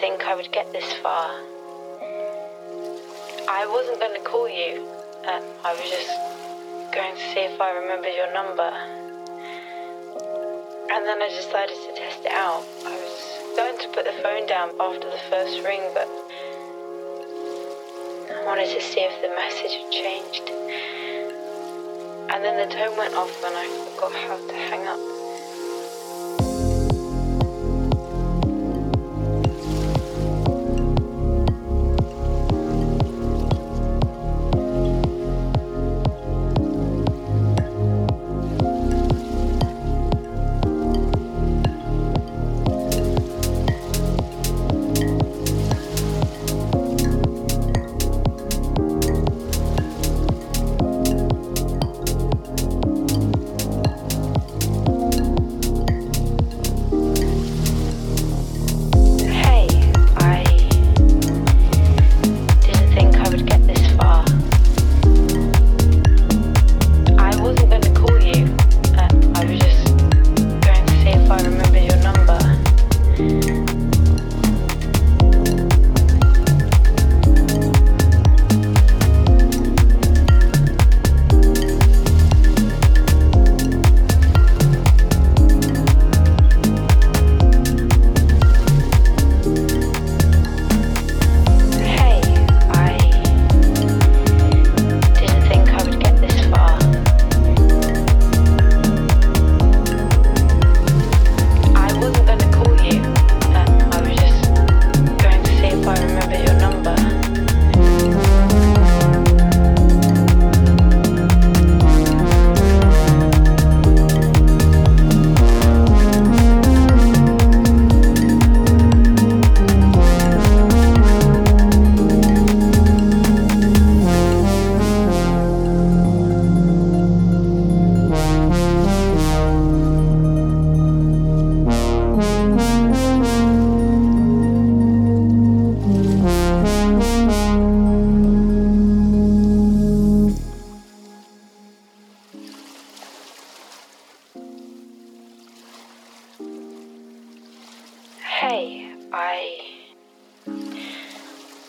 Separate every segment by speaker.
Speaker 1: think I would get this far. I wasn't going to call you. Uh, I was just going to see if I remembered your number. And then I decided to test it out. I was going to put the phone down after the first ring, but I wanted to see if the message had changed. And then the tone went off and I forgot how to hang up. Hey, I.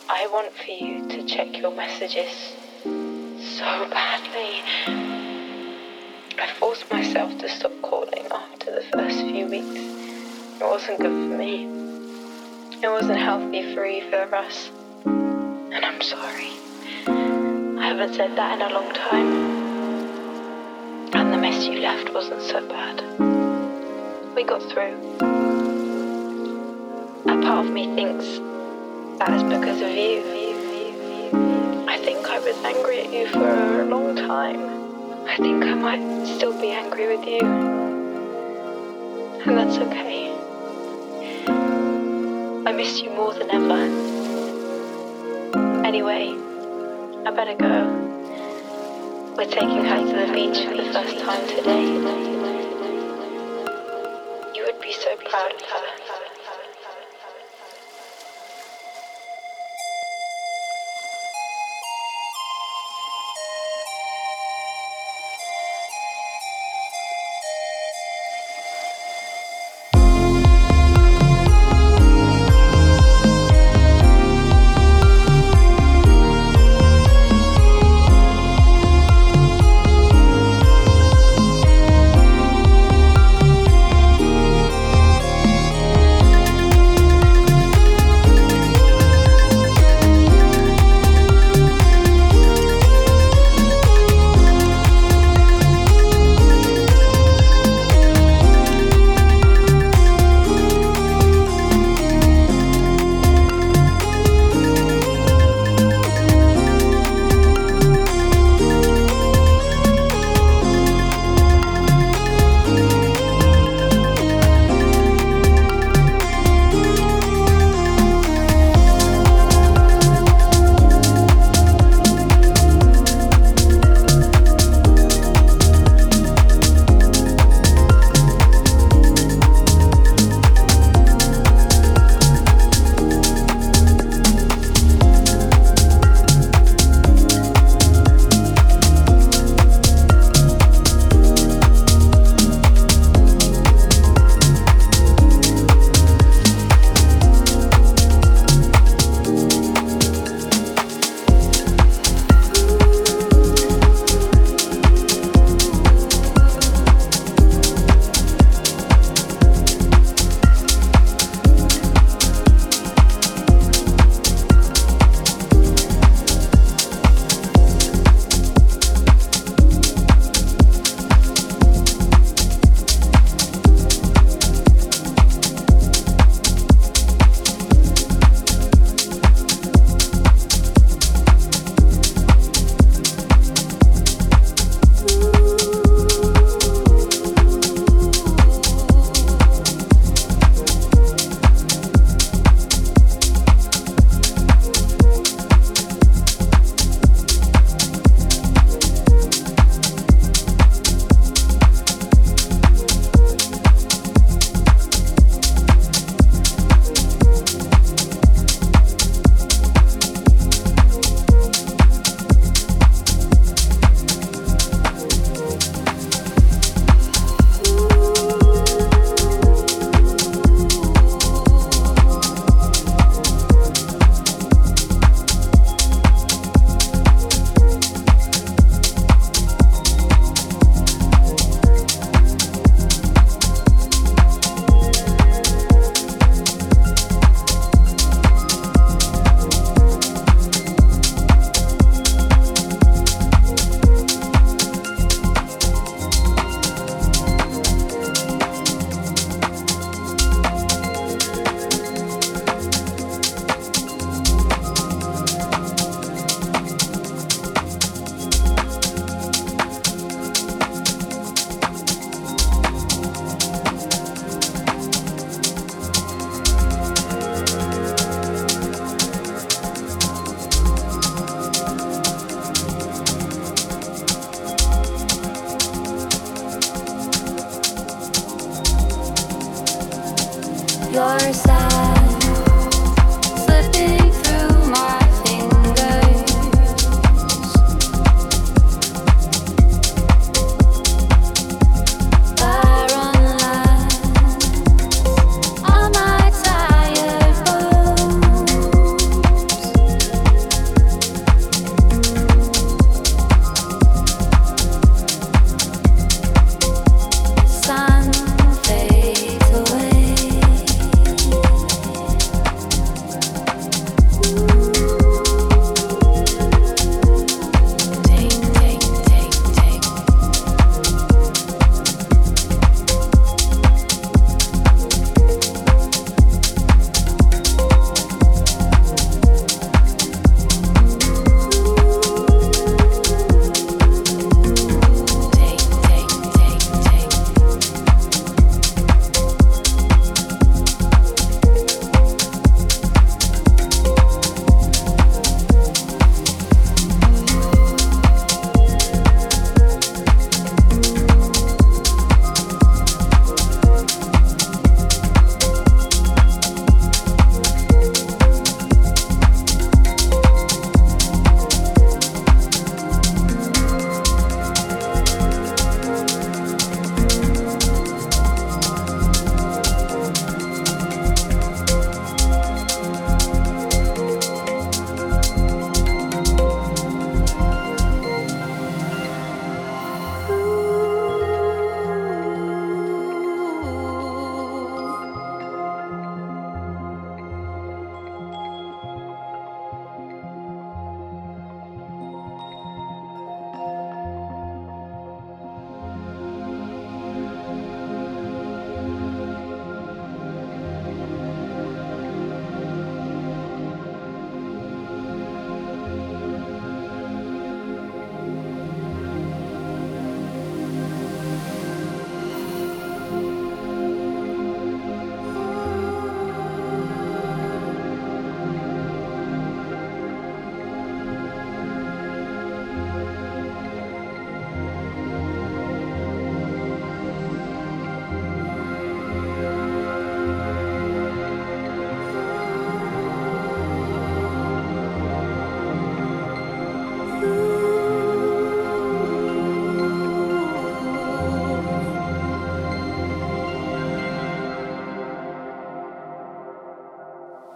Speaker 1: I want for you to check your messages so badly. I forced myself to stop calling after the first few weeks. It wasn't good for me. It wasn't healthy for either of us. And I'm sorry. I haven't said that in a long time. And the mess you left wasn't so bad. We got through. Part of me thinks that is because of you. I think I was angry at you for a long time. I think I might still be angry with you. And that's okay. I miss you more than ever. Anyway, I better go. We're taking her to the beach for the first time today. You would be so proud of her.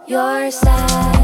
Speaker 2: Your side.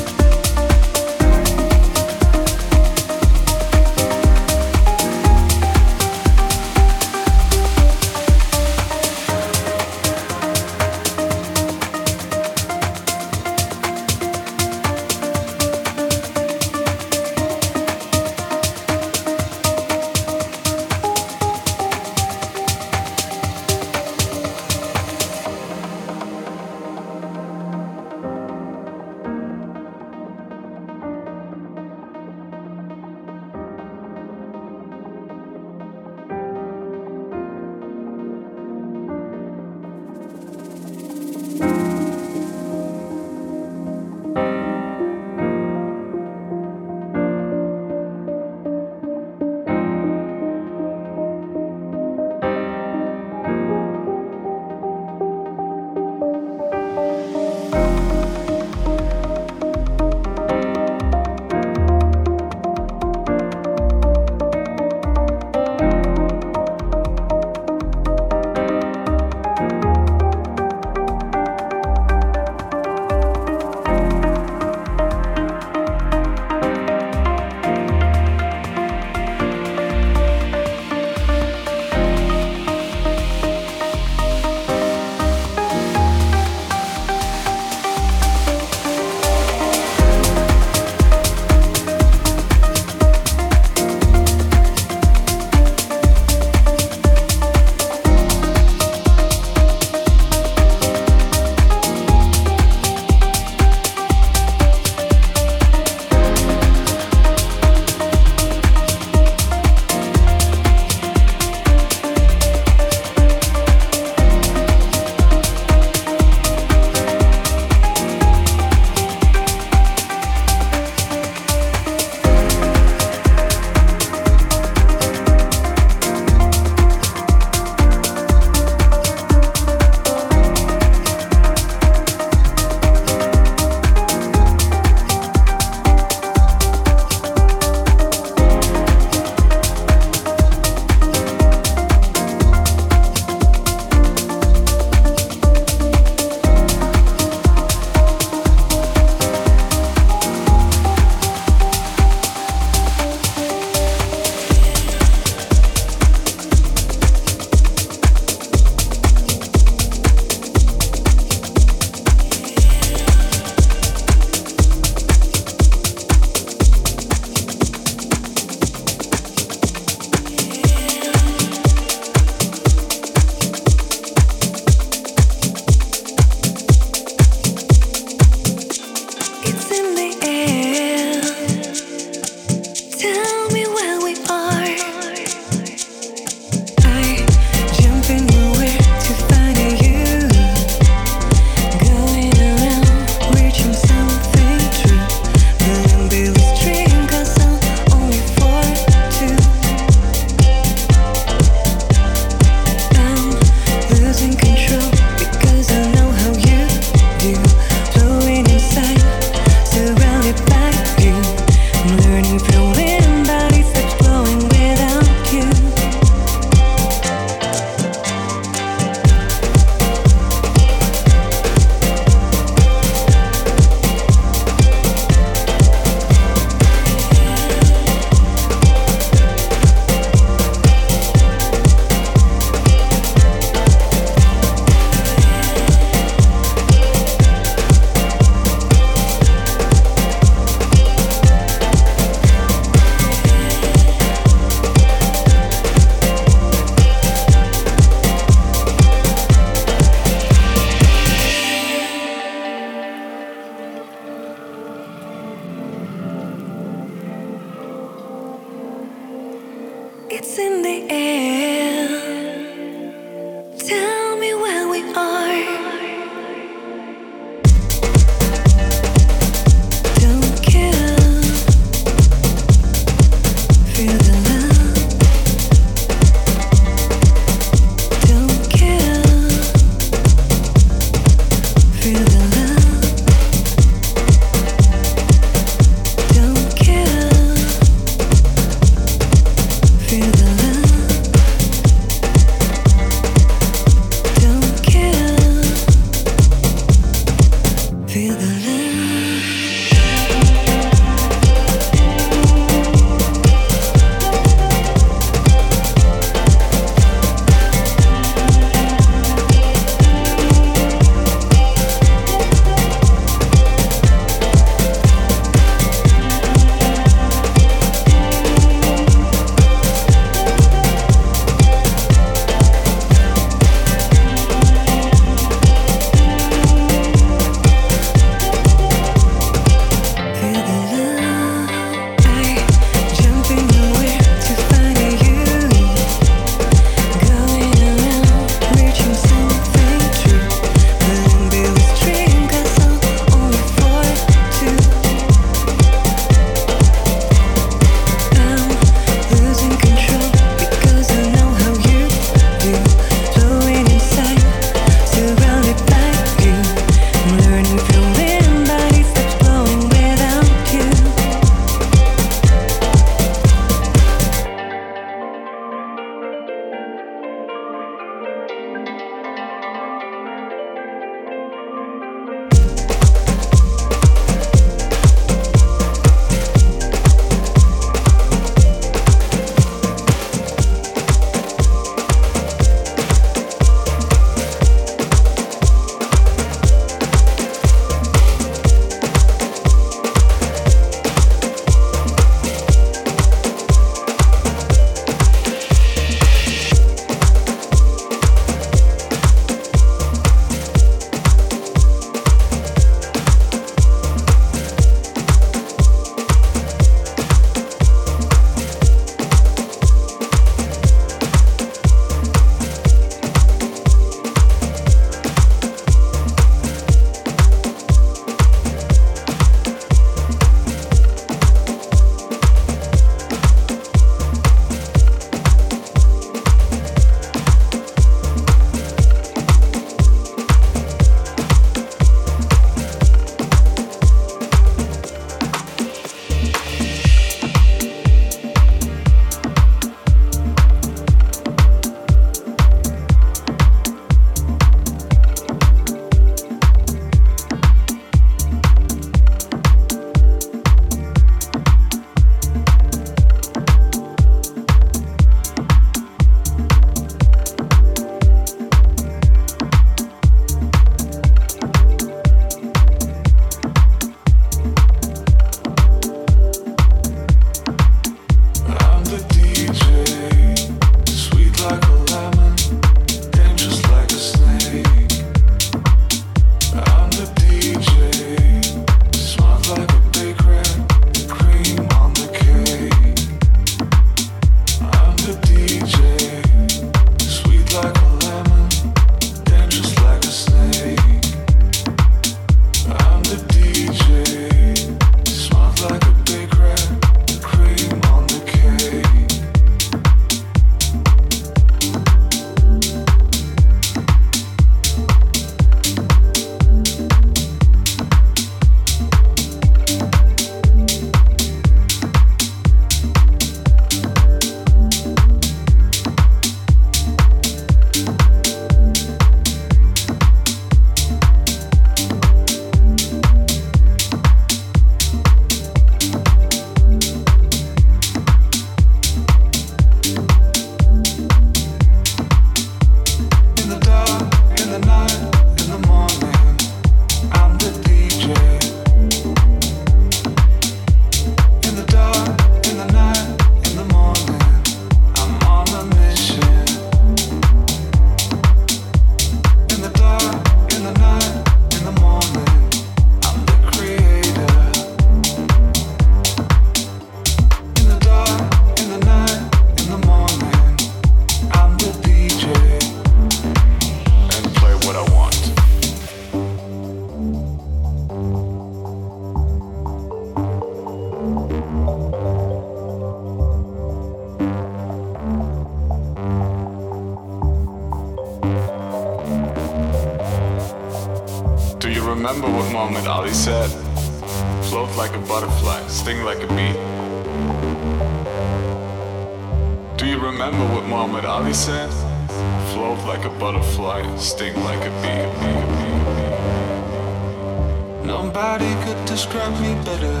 Speaker 3: Nobody could describe me better.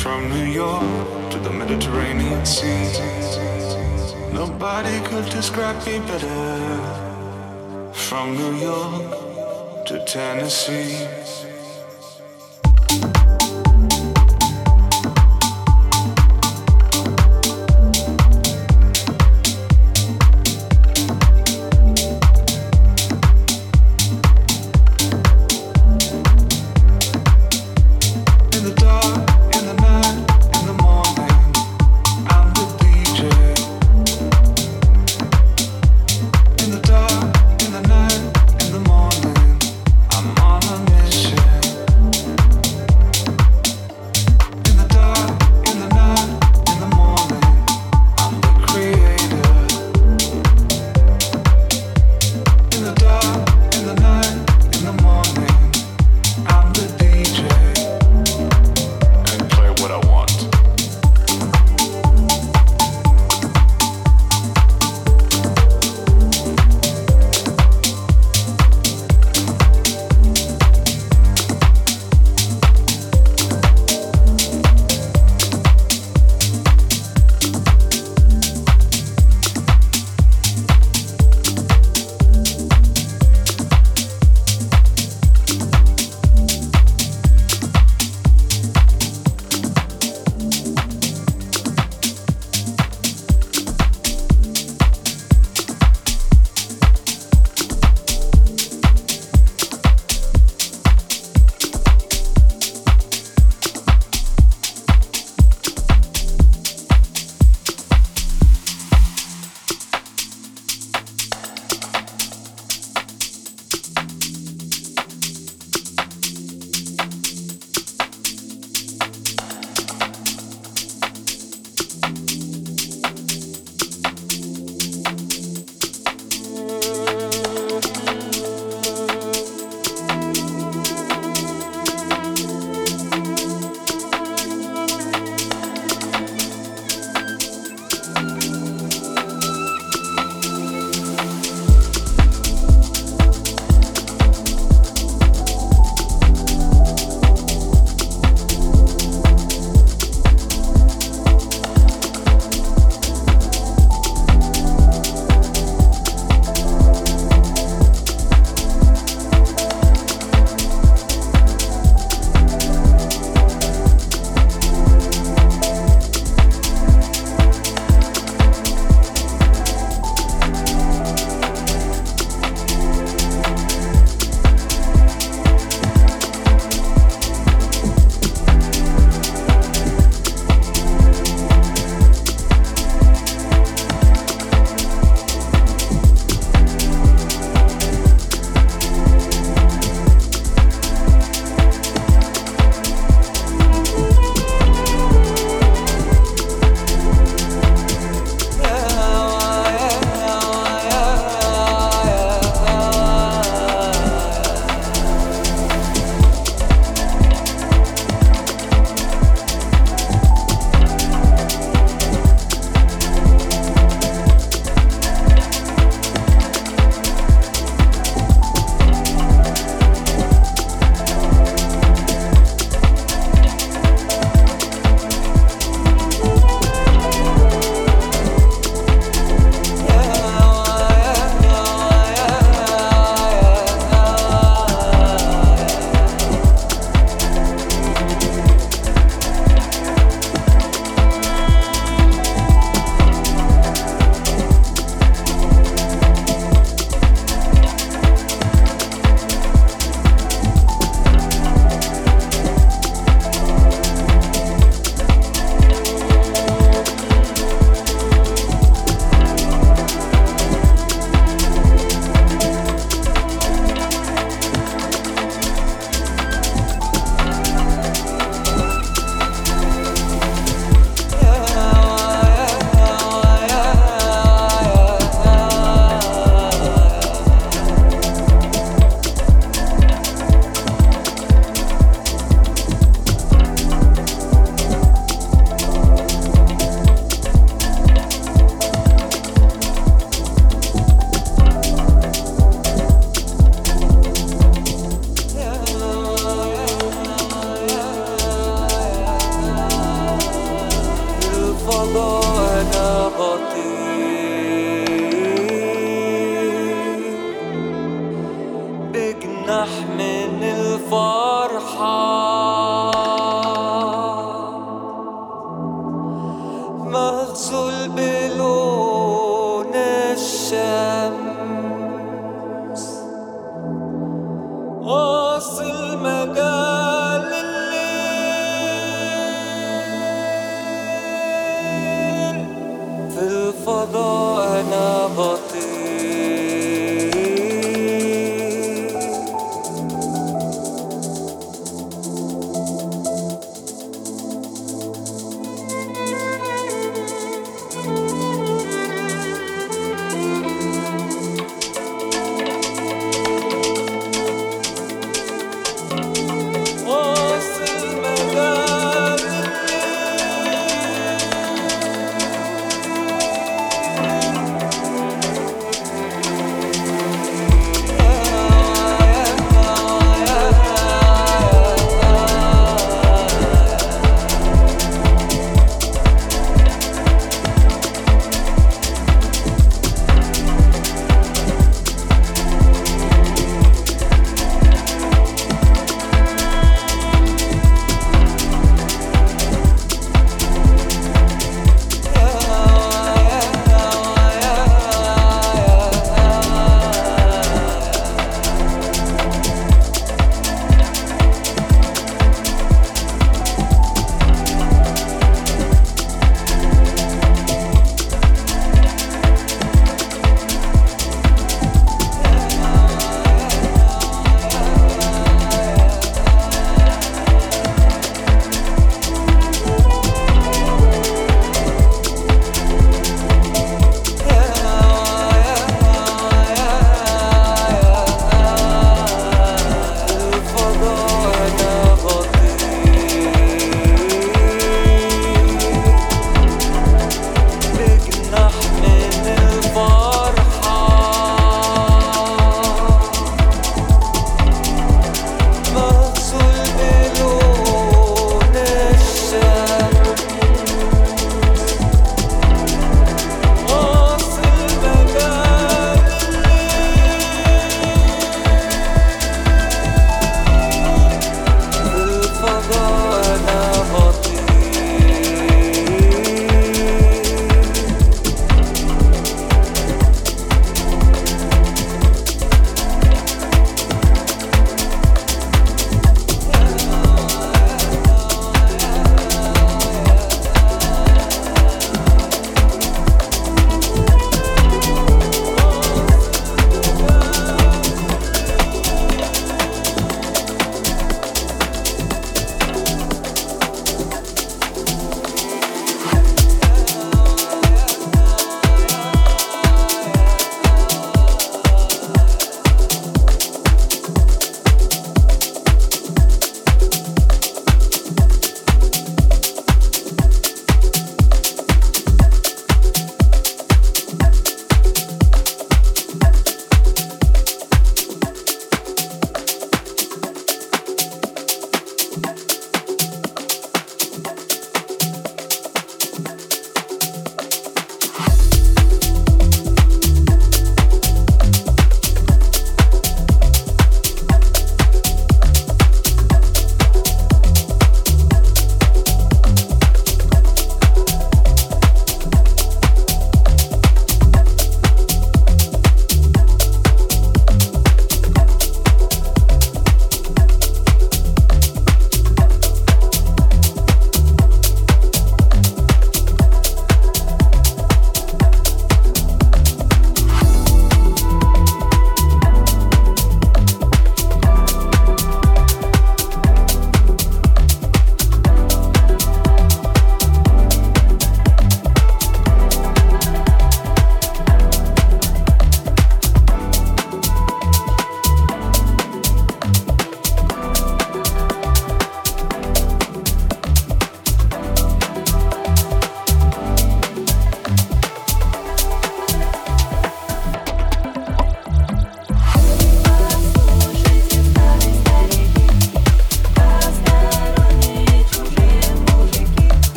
Speaker 3: From New York to the Mediterranean Sea. Nobody could describe me better. From New York to Tennessee.